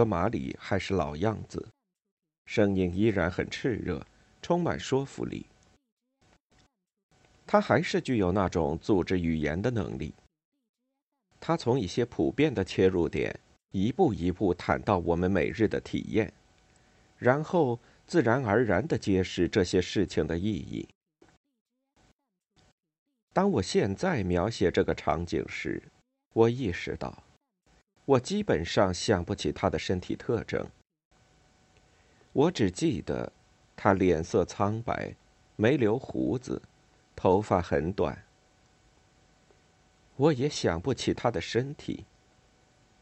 和·马里还是老样子，声音依然很炽热，充满说服力。他还是具有那种组织语言的能力。他从一些普遍的切入点，一步一步谈到我们每日的体验，然后自然而然地揭示这些事情的意义。当我现在描写这个场景时，我意识到。我基本上想不起他的身体特征。我只记得，他脸色苍白，没留胡子，头发很短。我也想不起他的身体。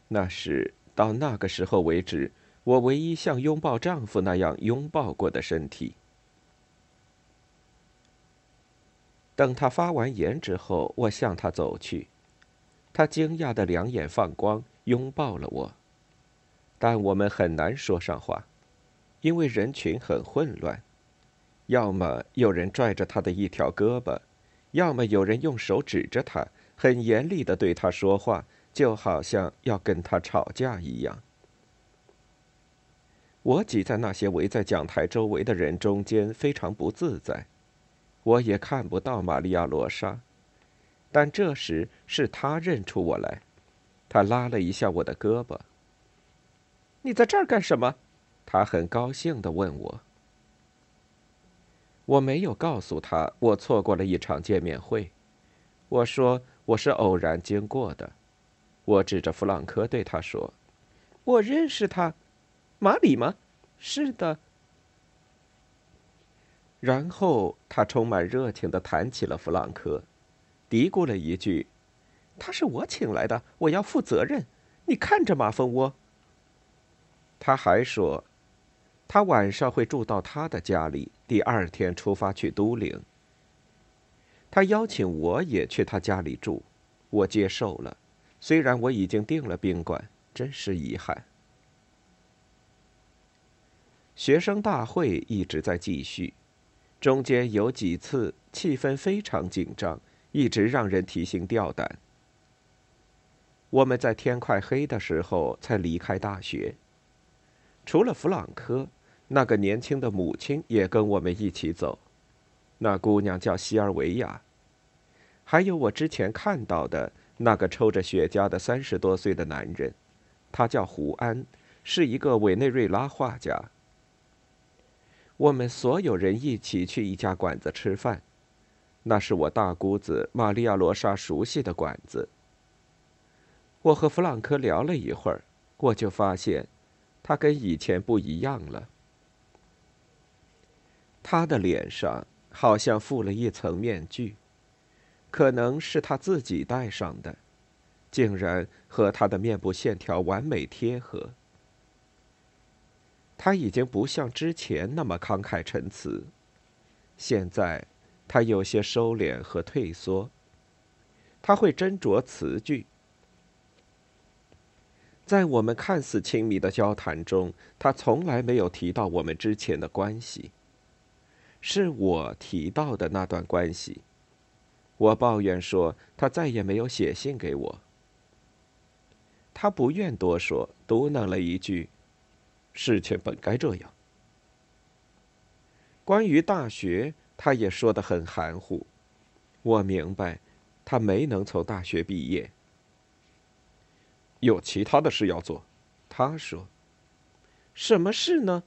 那是到那个时候为止，我唯一像拥抱丈夫那样拥抱过的身体。等他发完言之后，我向他走去。他惊讶的两眼放光。拥抱了我，但我们很难说上话，因为人群很混乱。要么有人拽着他的一条胳膊，要么有人用手指着他，很严厉的对他说话，就好像要跟他吵架一样。我挤在那些围在讲台周围的人中间，非常不自在。我也看不到玛利亚·罗莎，但这时是他认出我来。他拉了一下我的胳膊。“你在这儿干什么？”他很高兴的问我。我没有告诉他我错过了一场见面会。我说我是偶然经过的。我指着弗朗科对他说：“我认识他，马里吗？”“是的。”然后他充满热情的谈起了弗朗科，嘀咕了一句。他是我请来的，我要负责任。你看着马蜂窝。他还说，他晚上会住到他的家里，第二天出发去都灵。他邀请我也去他家里住，我接受了，虽然我已经订了宾馆，真是遗憾。学生大会一直在继续，中间有几次气氛非常紧张，一直让人提心吊胆。我们在天快黑的时候才离开大学。除了弗朗科，那个年轻的母亲也跟我们一起走。那姑娘叫西尔维亚。还有我之前看到的那个抽着雪茄的三十多岁的男人，他叫胡安，是一个委内瑞拉画家。我们所有人一起去一家馆子吃饭，那是我大姑子玛利亚·罗莎熟悉的馆子。我和弗朗科聊了一会儿，我就发现，他跟以前不一样了。他的脸上好像附了一层面具，可能是他自己戴上的，竟然和他的面部线条完美贴合。他已经不像之前那么慷慨陈词，现在他有些收敛和退缩。他会斟酌词句。在我们看似亲密的交谈中，他从来没有提到我们之前的关系。是我提到的那段关系。我抱怨说他再也没有写信给我。他不愿多说，嘟囔了一句：“事情本该这样。”关于大学，他也说得很含糊。我明白，他没能从大学毕业。有其他的事要做，他说：“什么事呢？”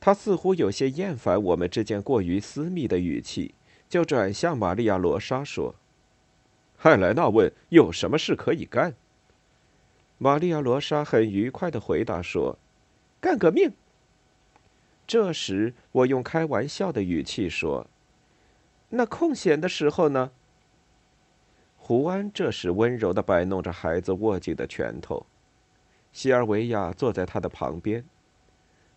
他似乎有些厌烦我们之间过于私密的语气，就转向玛利亚·罗莎说：“海莱娜问：“有什么事可以干？”玛利亚·罗莎很愉快的回答说：“干革命。”这时，我用开玩笑的语气说：“那空闲的时候呢？”胡安这时温柔的摆弄着孩子握紧的拳头，西尔维亚坐在他的旁边，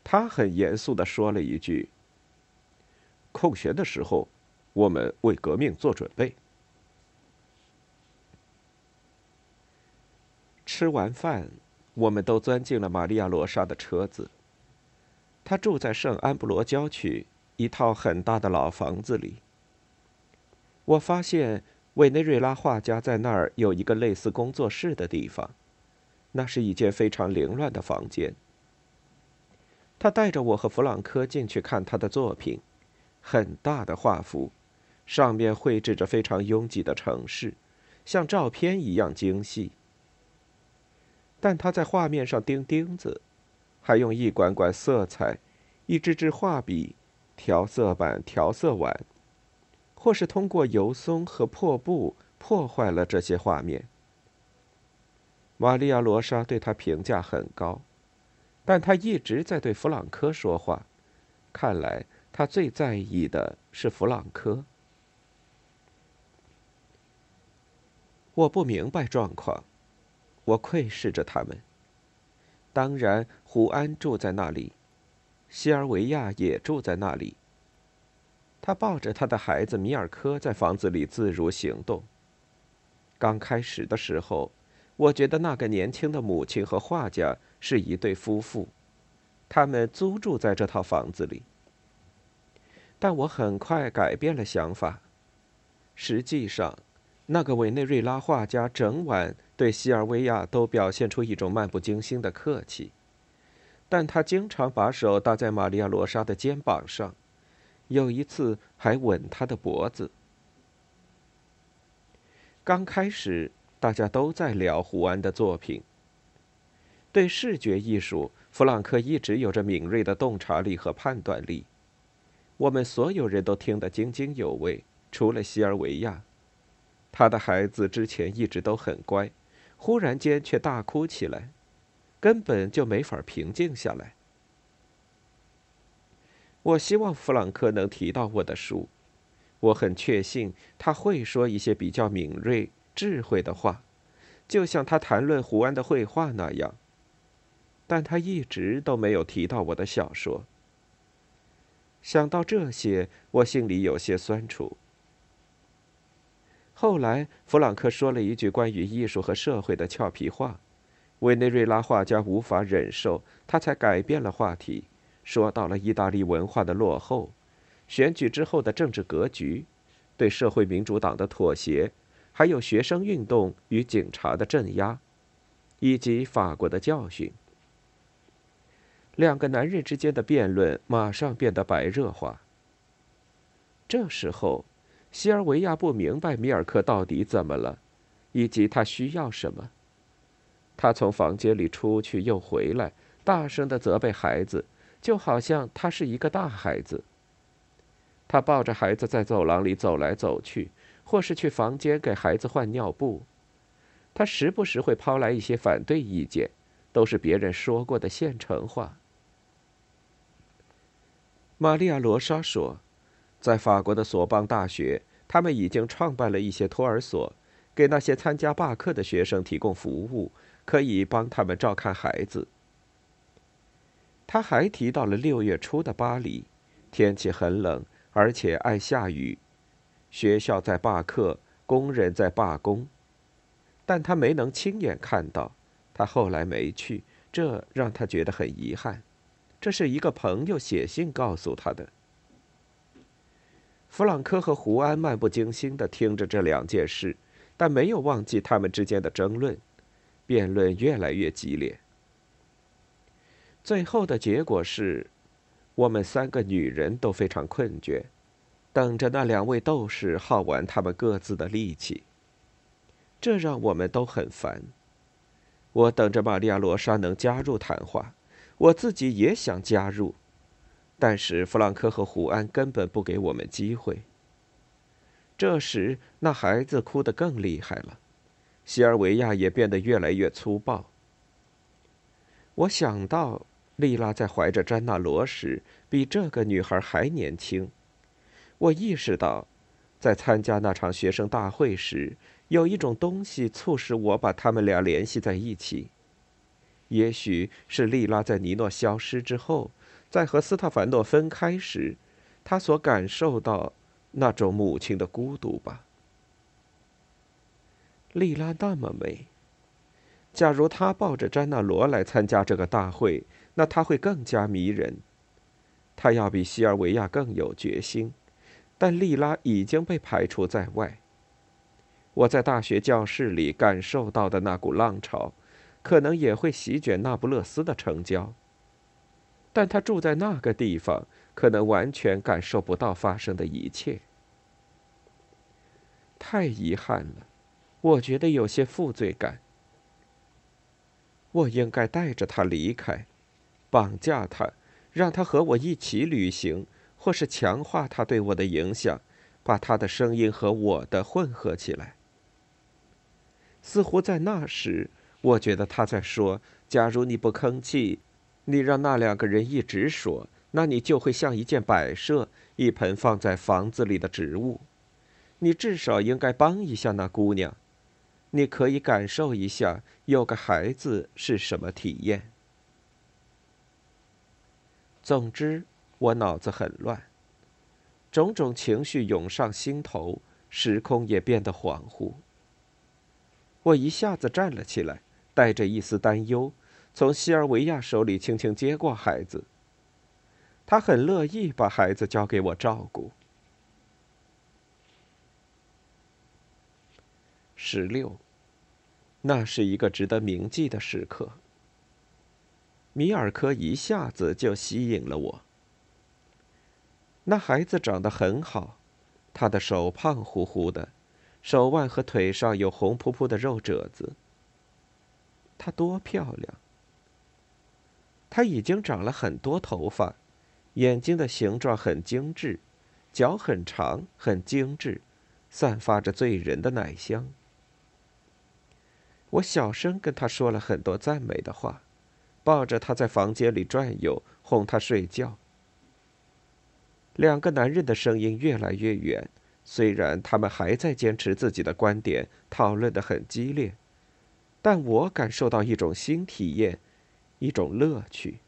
他很严肃的说了一句：“空闲的时候，我们为革命做准备。”吃完饭，我们都钻进了玛利亚·罗莎的车子。他住在圣安布罗郊区一套很大的老房子里。我发现委内瑞拉画家在那儿有一个类似工作室的地方，那是一间非常凌乱的房间。他带着我和弗朗科进去看他的作品，很大的画幅，上面绘制着非常拥挤的城市，像照片一样精细。但他在画面上钉钉子。还用一管管色彩、一支支画笔、调色板、调色碗，或是通过油松和破布破坏了这些画面。玛利亚·罗莎对他评价很高，但他一直在对弗朗科说话，看来他最在意的是弗朗科。我不明白状况，我窥视着他们。当然，胡安住在那里，西尔维亚也住在那里。他抱着他的孩子米尔科在房子里自如行动。刚开始的时候，我觉得那个年轻的母亲和画家是一对夫妇，他们租住在这套房子里。但我很快改变了想法。实际上，那个委内瑞拉画家整晚。对西尔维亚都表现出一种漫不经心的客气，但他经常把手搭在玛利亚·罗莎的肩膀上，有一次还吻她的脖子。刚开始，大家都在聊胡安的作品。对视觉艺术，弗朗克一直有着敏锐的洞察力和判断力，我们所有人都听得津津有味，除了西尔维亚，他的孩子之前一直都很乖。忽然间却大哭起来，根本就没法平静下来。我希望弗朗克能提到我的书，我很确信他会说一些比较敏锐、智慧的话，就像他谈论胡安的绘画那样。但他一直都没有提到我的小说。想到这些，我心里有些酸楚。后来，弗朗克说了一句关于艺术和社会的俏皮话，委内瑞拉画家无法忍受，他才改变了话题，说到了意大利文化的落后，选举之后的政治格局，对社会民主党的妥协，还有学生运动与警察的镇压，以及法国的教训。两个男人之间的辩论马上变得白热化。这时候。西尔维亚不明白米尔克到底怎么了，以及他需要什么。他从房间里出去又回来，大声的责备孩子，就好像他是一个大孩子。他抱着孩子在走廊里走来走去，或是去房间给孩子换尿布。他时不时会抛来一些反对意见，都是别人说过的现成话。玛利亚·罗莎说。在法国的索邦大学，他们已经创办了一些托儿所，给那些参加罢课的学生提供服务，可以帮他们照看孩子。他还提到了六月初的巴黎，天气很冷，而且爱下雨，学校在罢课，工人在罢工，但他没能亲眼看到。他后来没去，这让他觉得很遗憾。这是一个朋友写信告诉他的。弗朗科和胡安漫不经心地听着这两件事，但没有忘记他们之间的争论，辩论越来越激烈。最后的结果是，我们三个女人都非常困倦，等着那两位斗士耗完他们各自的力气。这让我们都很烦。我等着玛利亚·罗莎能加入谈话，我自己也想加入。但是弗朗科和胡安根本不给我们机会。这时，那孩子哭得更厉害了，西尔维亚也变得越来越粗暴。我想到，莉拉在怀着詹娜罗时，比这个女孩还年轻。我意识到，在参加那场学生大会时，有一种东西促使我把他们俩联系在一起。也许是莉拉在尼诺消失之后，在和斯特凡诺分开时，她所感受到那种母亲的孤独吧。莉拉那么美。假如他抱着詹纳罗来参加这个大会，那他会更加迷人。他要比西尔维亚更有决心。但莉拉已经被排除在外。我在大学教室里感受到的那股浪潮，可能也会席卷那不勒斯的城郊。但他住在那个地方，可能完全感受不到发生的一切。太遗憾了，我觉得有些负罪感。我应该带着他离开，绑架他，让他和我一起旅行。或是强化他对我的影响，把他的声音和我的混合起来。似乎在那时，我觉得他在说：“假如你不吭气，你让那两个人一直说，那你就会像一件摆设，一盆放在房子里的植物。你至少应该帮一下那姑娘，你可以感受一下有个孩子是什么体验。总之。”我脑子很乱，种种情绪涌上心头，时空也变得恍惚。我一下子站了起来，带着一丝担忧，从西尔维亚手里轻轻接过孩子。他很乐意把孩子交给我照顾。十六，那是一个值得铭记的时刻。米尔科一下子就吸引了我。那孩子长得很好，他的手胖乎乎的，手腕和腿上有红扑扑的肉褶子。她多漂亮！她已经长了很多头发，眼睛的形状很精致，脚很长很精致，散发着醉人的奶香。我小声跟他说了很多赞美的话，抱着他在房间里转悠，哄他睡觉。两个男人的声音越来越远，虽然他们还在坚持自己的观点，讨论的很激烈，但我感受到一种新体验，一种乐趣。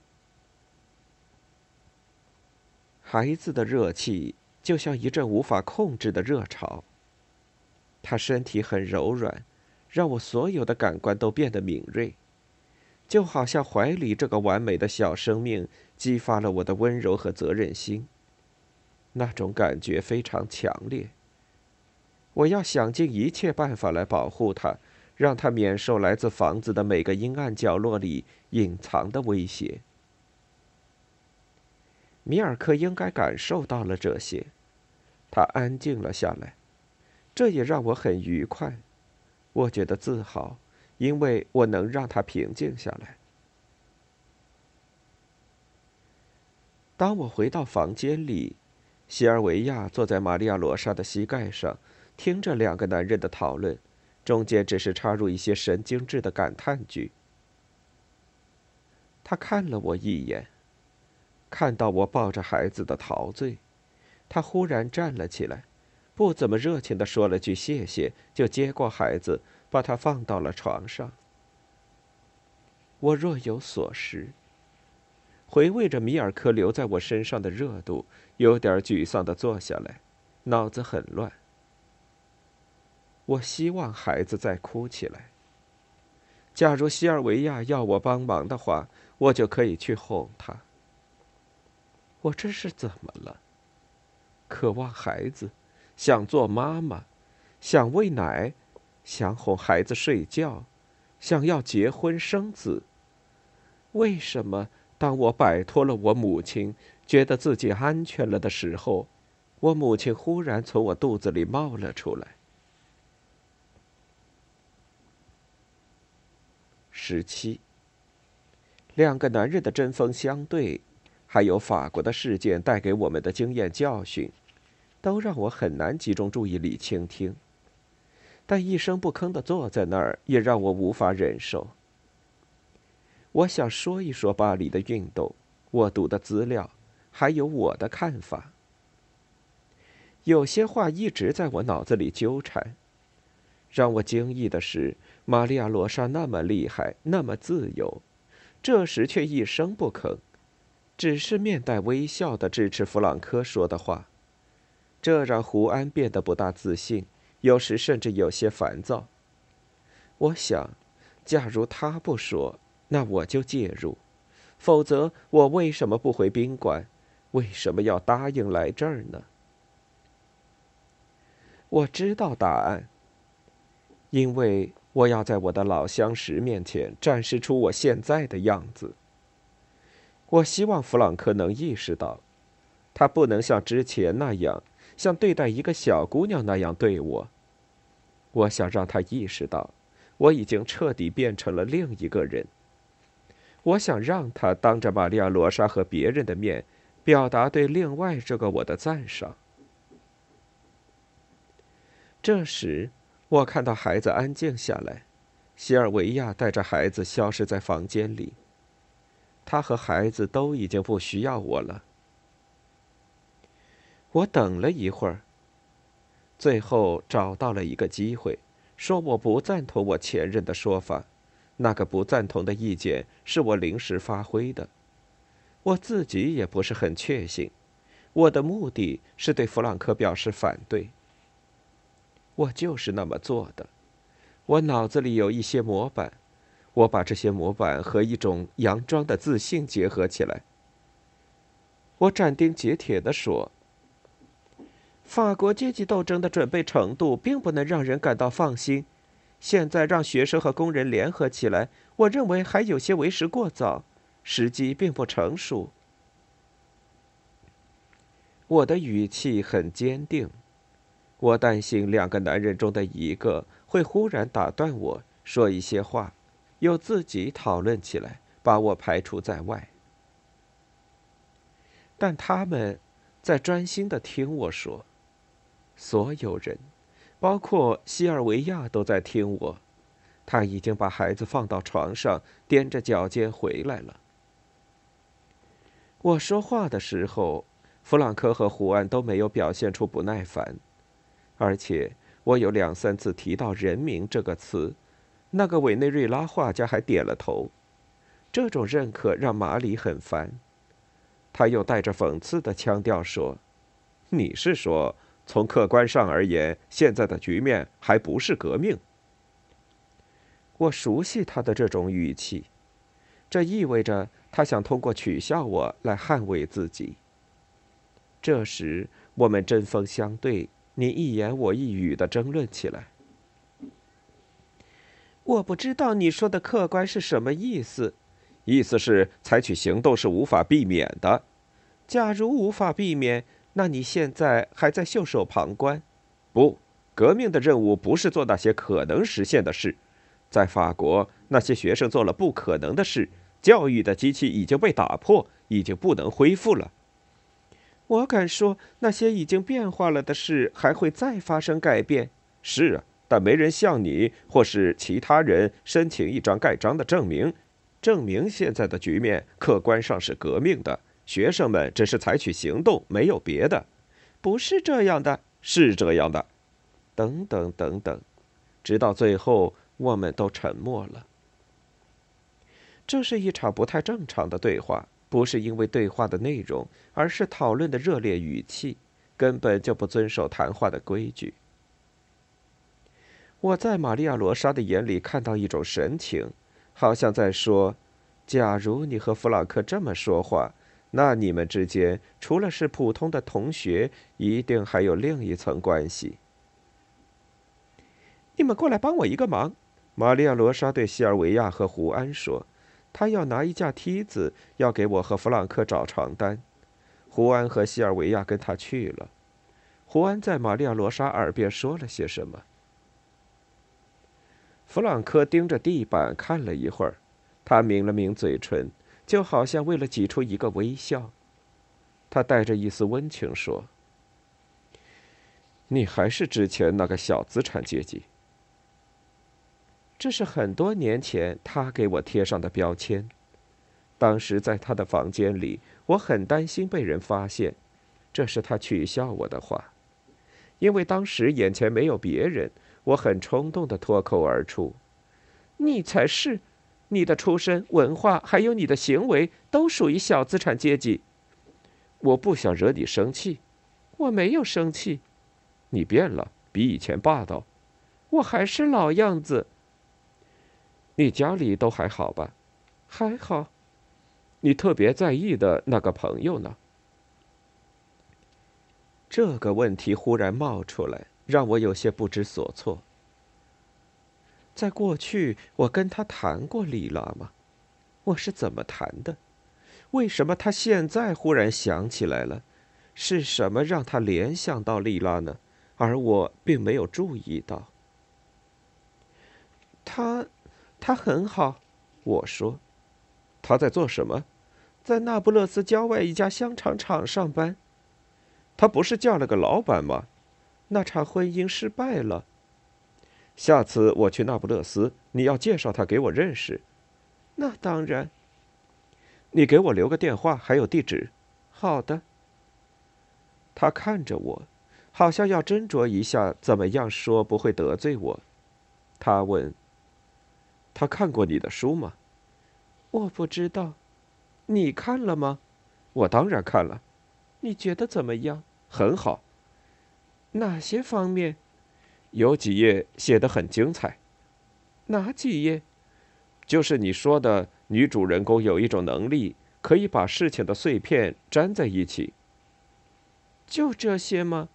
孩子的热气就像一阵无法控制的热潮。他身体很柔软，让我所有的感官都变得敏锐，就好像怀里这个完美的小生命激发了我的温柔和责任心。那种感觉非常强烈。我要想尽一切办法来保护他，让他免受来自房子的每个阴暗角落里隐藏的威胁。米尔克应该感受到了这些，他安静了下来，这也让我很愉快。我觉得自豪，因为我能让他平静下来。当我回到房间里。西尔维亚坐在玛利亚·罗莎的膝盖上，听着两个男人的讨论，中间只是插入一些神经质的感叹句。他看了我一眼，看到我抱着孩子的陶醉，他忽然站了起来，不怎么热情地说了句谢谢，就接过孩子，把他放到了床上。我若有所失。回味着米尔科留在我身上的热度，有点沮丧的坐下来，脑子很乱。我希望孩子再哭起来。假如西尔维亚要我帮忙的话，我就可以去哄他。我这是怎么了？渴望孩子，想做妈妈，想喂奶，想哄孩子睡觉，想要结婚生子。为什么？当我摆脱了我母亲，觉得自己安全了的时候，我母亲忽然从我肚子里冒了出来。十七。两个男人的针锋相对，还有法国的事件带给我们的经验教训，都让我很难集中注意力倾听。但一声不吭的坐在那儿，也让我无法忍受。我想说一说巴黎的运动，我读的资料，还有我的看法。有些话一直在我脑子里纠缠。让我惊异的是，玛利亚·罗莎那么厉害，那么自由，这时却一声不吭，只是面带微笑的支持弗朗科说的话。这让胡安变得不大自信，有时甚至有些烦躁。我想，假如他不说，那我就介入；否则，我为什么不回宾馆？为什么要答应来这儿呢？我知道答案。因为我要在我的老相识面前展示出我现在的样子。我希望弗朗克能意识到，他不能像之前那样，像对待一个小姑娘那样对我。我想让他意识到，我已经彻底变成了另一个人。我想让他当着玛利亚·罗莎和别人的面，表达对另外这个我的赞赏。这时。我看到孩子安静下来，西尔维亚带着孩子消失在房间里。他和孩子都已经不需要我了。我等了一会儿，最后找到了一个机会，说我不赞同我前任的说法。那个不赞同的意见是我临时发挥的，我自己也不是很确信。我的目的是对弗朗克表示反对。我就是那么做的。我脑子里有一些模板，我把这些模板和一种佯装的自信结合起来。我斩钉截铁地说：“法国阶级斗争的准备程度并不能让人感到放心。现在让学生和工人联合起来，我认为还有些为时过早，时机并不成熟。”我的语气很坚定。我担心两个男人中的一个会忽然打断我说一些话，又自己讨论起来，把我排除在外。但他们在专心的听我说，所有人，包括西尔维亚都在听我。他已经把孩子放到床上，踮着脚尖回来了。我说话的时候，弗朗科和胡安都没有表现出不耐烦。而且我有两三次提到“人民”这个词，那个委内瑞拉画家还点了头。这种认可让马里很烦，他又带着讽刺的腔调说：“你是说，从客观上而言，现在的局面还不是革命？”我熟悉他的这种语气，这意味着他想通过取笑我来捍卫自己。这时我们针锋相对。你一言我一语的争论起来。我不知道你说的客观是什么意思，意思是采取行动是无法避免的。假如无法避免，那你现在还在袖手旁观？不，革命的任务不是做那些可能实现的事。在法国，那些学生做了不可能的事，教育的机器已经被打破，已经不能恢复了。我敢说，那些已经变化了的事还会再发生改变。是啊，但没人向你或是其他人申请一张盖章的证明，证明现在的局面客观上是革命的。学生们只是采取行动，没有别的。不是这样的，是这样的。等等等等，直到最后，我们都沉默了。这是一场不太正常的对话。不是因为对话的内容，而是讨论的热烈语气，根本就不遵守谈话的规矩。我在玛利亚·罗莎的眼里看到一种神情，好像在说：“假如你和弗朗克这么说话，那你们之间除了是普通的同学，一定还有另一层关系。”你们过来帮我一个忙，玛利亚·罗莎对西尔维亚和胡安说。他要拿一架梯子，要给我和弗朗克找床单。胡安和西尔维亚跟他去了。胡安在玛利亚·罗莎耳边说了些什么？弗朗克盯着地板看了一会儿，他抿了抿嘴唇，就好像为了挤出一个微笑。他带着一丝温情说：“你还是之前那个小资产阶级。这是很多年前他给我贴上的标签。当时在他的房间里，我很担心被人发现，这是他取笑我的话。因为当时眼前没有别人，我很冲动的脱口而出：“你才是，你的出身、文化还有你的行为都属于小资产阶级。”我不想惹你生气，我没有生气。你变了，比以前霸道。我还是老样子。你家里都还好吧？还好。你特别在意的那个朋友呢？这个问题忽然冒出来，让我有些不知所措。在过去，我跟他谈过丽拉吗？我是怎么谈的？为什么他现在忽然想起来了？是什么让他联想到丽拉呢？而我并没有注意到。他，他很好，我说。他在做什么？在那不勒斯郊外一家香肠厂上班。他不是嫁了个老板吗？那场婚姻失败了。下次我去那不勒斯，你要介绍他给我认识。那当然。你给我留个电话，还有地址。好的。他看着我。好像要斟酌一下怎么样说不会得罪我，他问。他看过你的书吗？我不知道，你看了吗？我当然看了。你觉得怎么样？很好。哪些方面？有几页写的很精彩。哪几页？就是你说的，女主人公有一种能力，可以把事情的碎片粘在一起。就这些吗？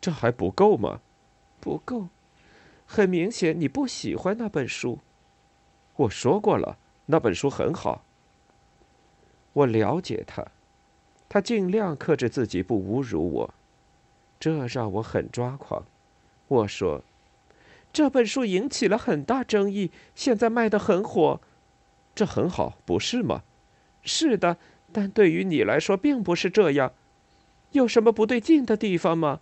这还不够吗？不够，很明显你不喜欢那本书。我说过了，那本书很好。我了解他，他尽量克制自己不侮辱我，这让我很抓狂。我说，这本书引起了很大争议，现在卖的很火，这很好，不是吗？是的，但对于你来说并不是这样。有什么不对劲的地方吗？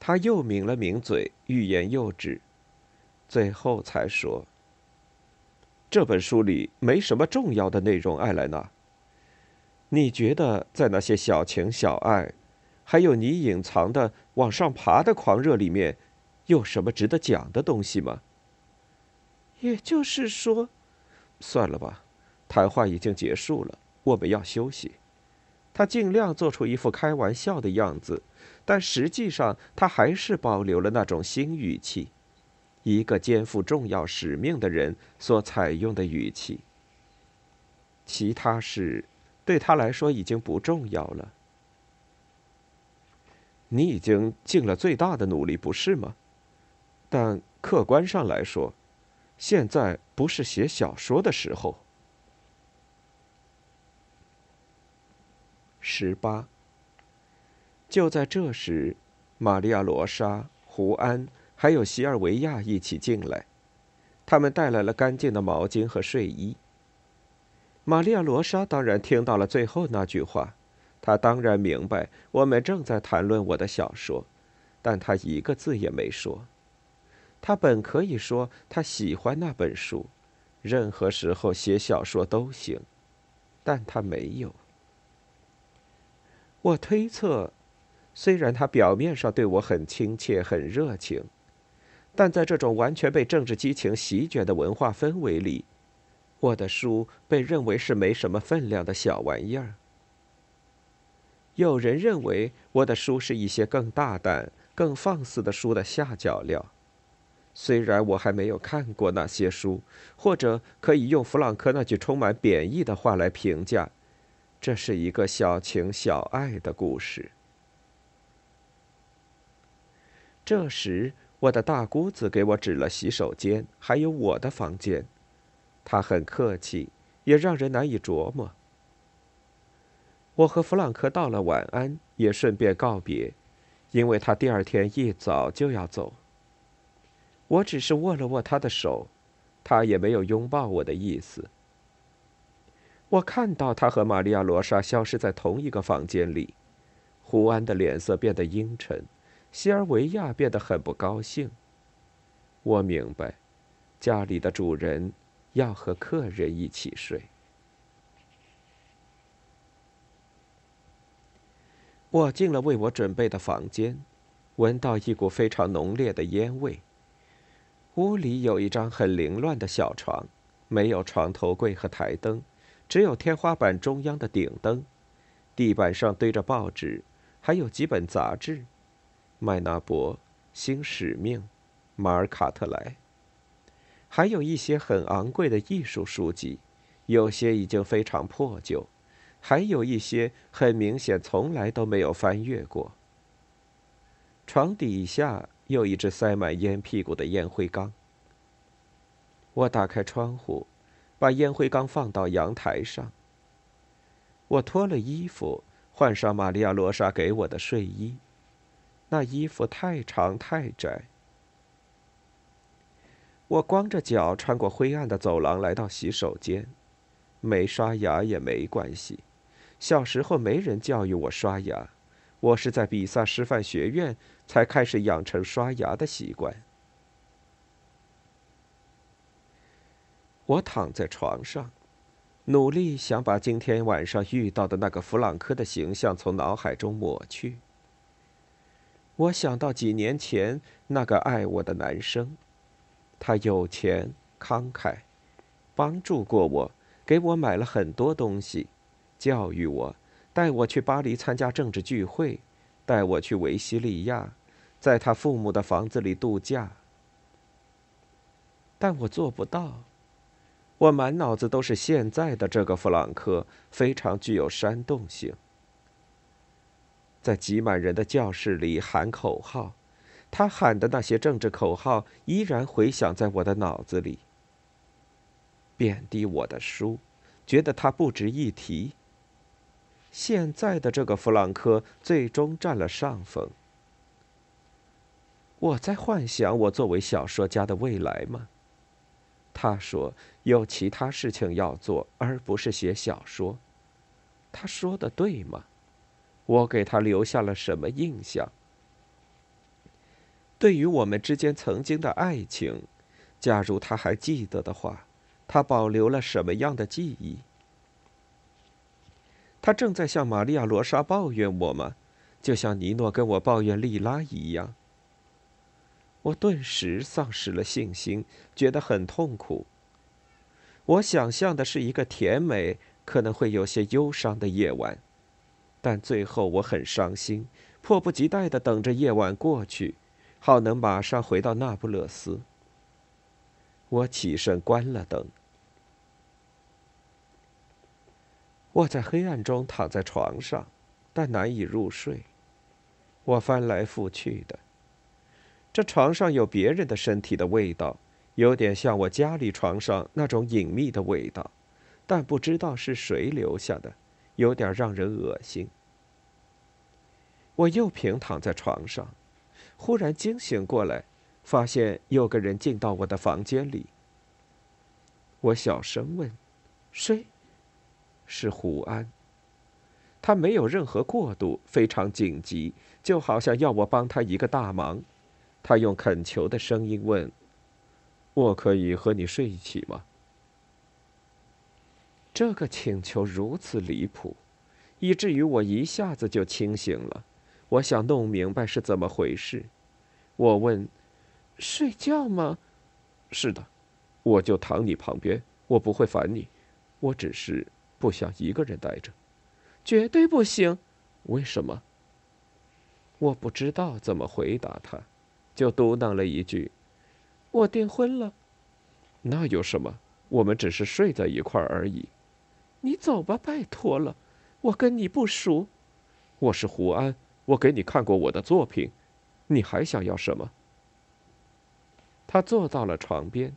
他又抿了抿嘴，欲言又止，最后才说：“这本书里没什么重要的内容，艾莱娜。你觉得在那些小情小爱，还有你隐藏的往上爬的狂热里面，有什么值得讲的东西吗？”也就是说，算了吧，谈话已经结束了，我们要休息。他尽量做出一副开玩笑的样子。但实际上，他还是保留了那种新语气，一个肩负重要使命的人所采用的语气。其他事对他来说已经不重要了。你已经尽了最大的努力，不是吗？但客观上来说，现在不是写小说的时候。十八。就在这时，玛利亚·罗莎、胡安还有席尔维亚一起进来，他们带来了干净的毛巾和睡衣。玛利亚·罗莎当然听到了最后那句话，他当然明白我们正在谈论我的小说，但他一个字也没说。他本可以说他喜欢那本书，任何时候写小说都行，但他没有。我推测。虽然他表面上对我很亲切、很热情，但在这种完全被政治激情席卷的文化氛围里，我的书被认为是没什么分量的小玩意儿。有人认为我的书是一些更大胆、更放肆的书的下脚料。虽然我还没有看过那些书，或者可以用弗朗克那句充满贬义的话来评价：这是一个小情小爱的故事。这时，我的大姑子给我指了洗手间，还有我的房间。她很客气，也让人难以琢磨。我和弗朗克道了晚安，也顺便告别，因为他第二天一早就要走。我只是握了握他的手，他也没有拥抱我的意思。我看到他和玛利亚·罗莎消失在同一个房间里，胡安的脸色变得阴沉。西尔维亚变得很不高兴。我明白，家里的主人要和客人一起睡。我进了为我准备的房间，闻到一股非常浓烈的烟味。屋里有一张很凌乱的小床，没有床头柜和台灯，只有天花板中央的顶灯。地板上堆着报纸，还有几本杂志，《麦纳伯》《新使命》《马尔卡特莱》，还有一些很昂贵的艺术书籍，有些已经非常破旧。还有一些很明显从来都没有翻阅过。床底下有一只塞满烟屁股的烟灰缸。我打开窗户，把烟灰缸放到阳台上。我脱了衣服，换上玛利亚·罗莎给我的睡衣，那衣服太长太窄。我光着脚穿过灰暗的走廊来到洗手间，没刷牙也没关系。小时候没人教育我刷牙，我是在比萨师范学院才开始养成刷牙的习惯。我躺在床上，努力想把今天晚上遇到的那个弗朗科的形象从脑海中抹去。我想到几年前那个爱我的男生，他有钱、慷慨，帮助过我，给我买了很多东西。教育我，带我去巴黎参加政治聚会，带我去维西利亚，在他父母的房子里度假。但我做不到。我满脑子都是现在的这个弗朗克，非常具有煽动性。在挤满人的教室里喊口号，他喊的那些政治口号依然回响在我的脑子里。贬低我的书，觉得它不值一提。现在的这个弗朗科最终占了上风。我在幻想我作为小说家的未来吗？他说有其他事情要做，而不是写小说。他说的对吗？我给他留下了什么印象？对于我们之间曾经的爱情，假如他还记得的话，他保留了什么样的记忆？他正在向玛利亚·罗莎抱怨我吗？就像尼诺跟我抱怨莉拉一样。我顿时丧失了信心，觉得很痛苦。我想象的是一个甜美、可能会有些忧伤的夜晚，但最后我很伤心，迫不及待的等着夜晚过去，好能马上回到那不勒斯。我起身关了灯。我在黑暗中躺在床上，但难以入睡。我翻来覆去的。这床上有别人的身体的味道，有点像我家里床上那种隐秘的味道，但不知道是谁留下的，有点让人恶心。我又平躺在床上，忽然惊醒过来，发现有个人进到我的房间里。我小声问：“谁？”是胡安。他没有任何过渡，非常紧急，就好像要我帮他一个大忙。他用恳求的声音问：“我可以和你睡一起吗？”这个请求如此离谱，以至于我一下子就清醒了。我想弄明白是怎么回事。我问：“睡觉吗？”“是的，我就躺你旁边，我不会烦你。我只是……”不想一个人待着，绝对不行。为什么？我不知道怎么回答他，就嘟囔了一句：“我订婚了。”那有什么？我们只是睡在一块儿而已。你走吧，拜托了。我跟你不熟。我是胡安，我给你看过我的作品。你还想要什么？他坐到了床边。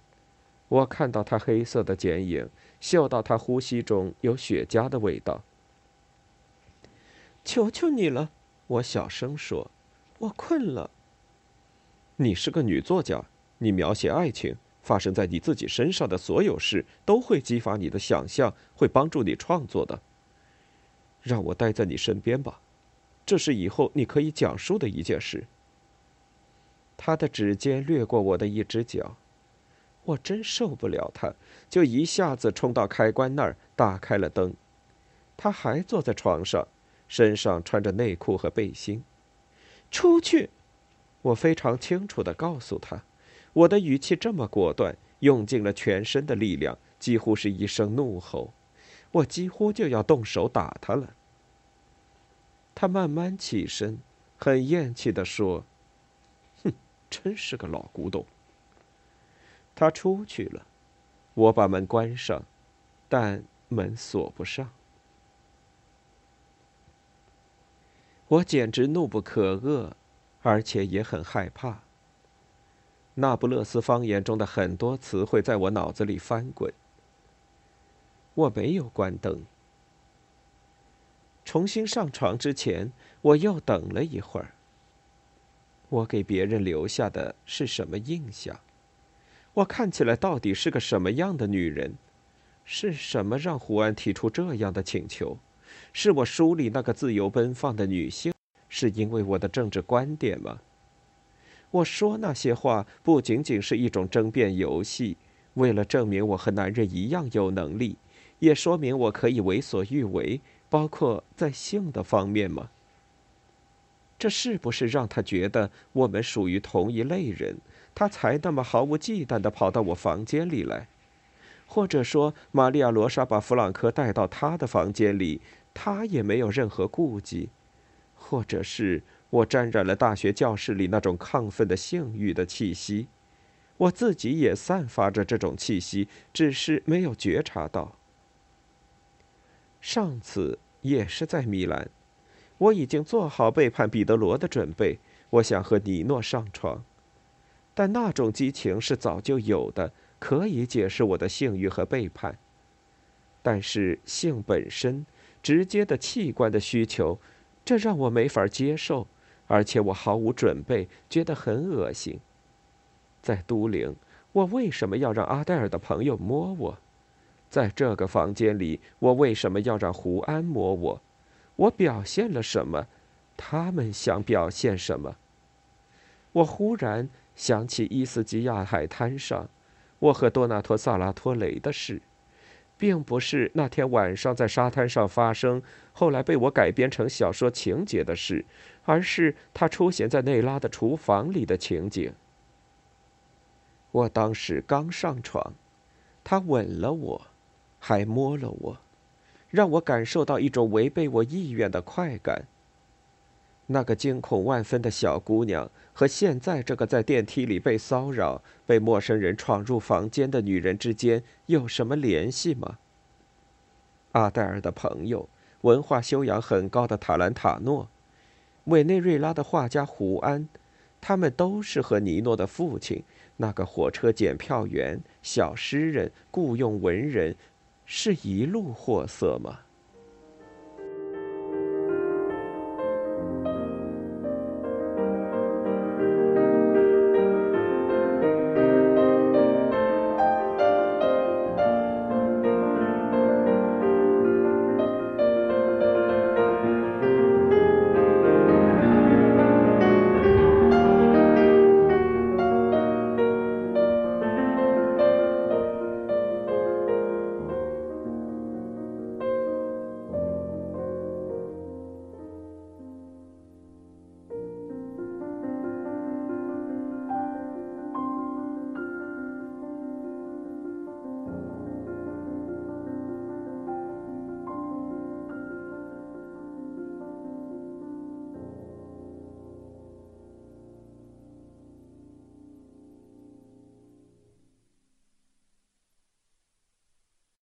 我看到他黑色的剪影，嗅到他呼吸中有雪茄的味道。求求你了，我小声说：“我困了。”你是个女作家，你描写爱情发生在你自己身上的所有事，都会激发你的想象，会帮助你创作的。让我待在你身边吧，这是以后你可以讲述的一件事。他的指尖掠过我的一只脚，我真受不了他，就一下子冲到开关那儿，打开了灯。他还坐在床上，身上穿着内裤和背心。出去！我非常清楚的告诉他，我的语气这么果断，用尽了全身的力量，几乎是一声怒吼。我几乎就要动手打他了。他慢慢起身，很厌弃的说：“哼，真是个老古董。”他出去了，我把门关上，但门锁不上。我简直怒不可遏，而且也很害怕。那不勒斯方言中的很多词汇在我脑子里翻滚。我没有关灯。重新上床之前，我又等了一会儿。我给别人留下的是什么印象？我看起来到底是个什么样的女人？是什么让胡安提出这样的请求？是我书里那个自由奔放的女性，是因为我的政治观点吗？我说那些话不仅仅是一种争辩游戏，为了证明我和男人一样有能力，也说明我可以为所欲为，包括在性的方面吗？这是不是让他觉得我们属于同一类人，他才那么毫无忌惮地跑到我房间里来？或者说，玛利亚·罗莎把弗朗科带到他的房间里？他也没有任何顾忌，或者是我沾染了大学教室里那种亢奋的性欲的气息，我自己也散发着这种气息，只是没有觉察到。上次也是在米兰，我已经做好背叛彼得罗的准备，我想和尼诺上床，但那种激情是早就有的，可以解释我的性欲和背叛，但是性本身。直接的器官的需求，这让我没法接受，而且我毫无准备，觉得很恶心。在都灵，我为什么要让阿黛尔的朋友摸我？在这个房间里，我为什么要让胡安摸我？我表现了什么？他们想表现什么？我忽然想起伊斯基亚海滩上，我和多纳托·萨拉托雷的事。并不是那天晚上在沙滩上发生，后来被我改编成小说情节的事，而是他出现在内拉的厨房里的情景。我当时刚上床，他吻了我，还摸了我，让我感受到一种违背我意愿的快感。那个惊恐万分的小姑娘和现在这个在电梯里被骚扰、被陌生人闯入房间的女人之间有什么联系吗？阿黛尔的朋友、文化修养很高的塔兰塔诺、委内瑞拉的画家胡安，他们都是和尼诺的父亲那个火车检票员、小诗人、雇佣文人，是一路货色吗？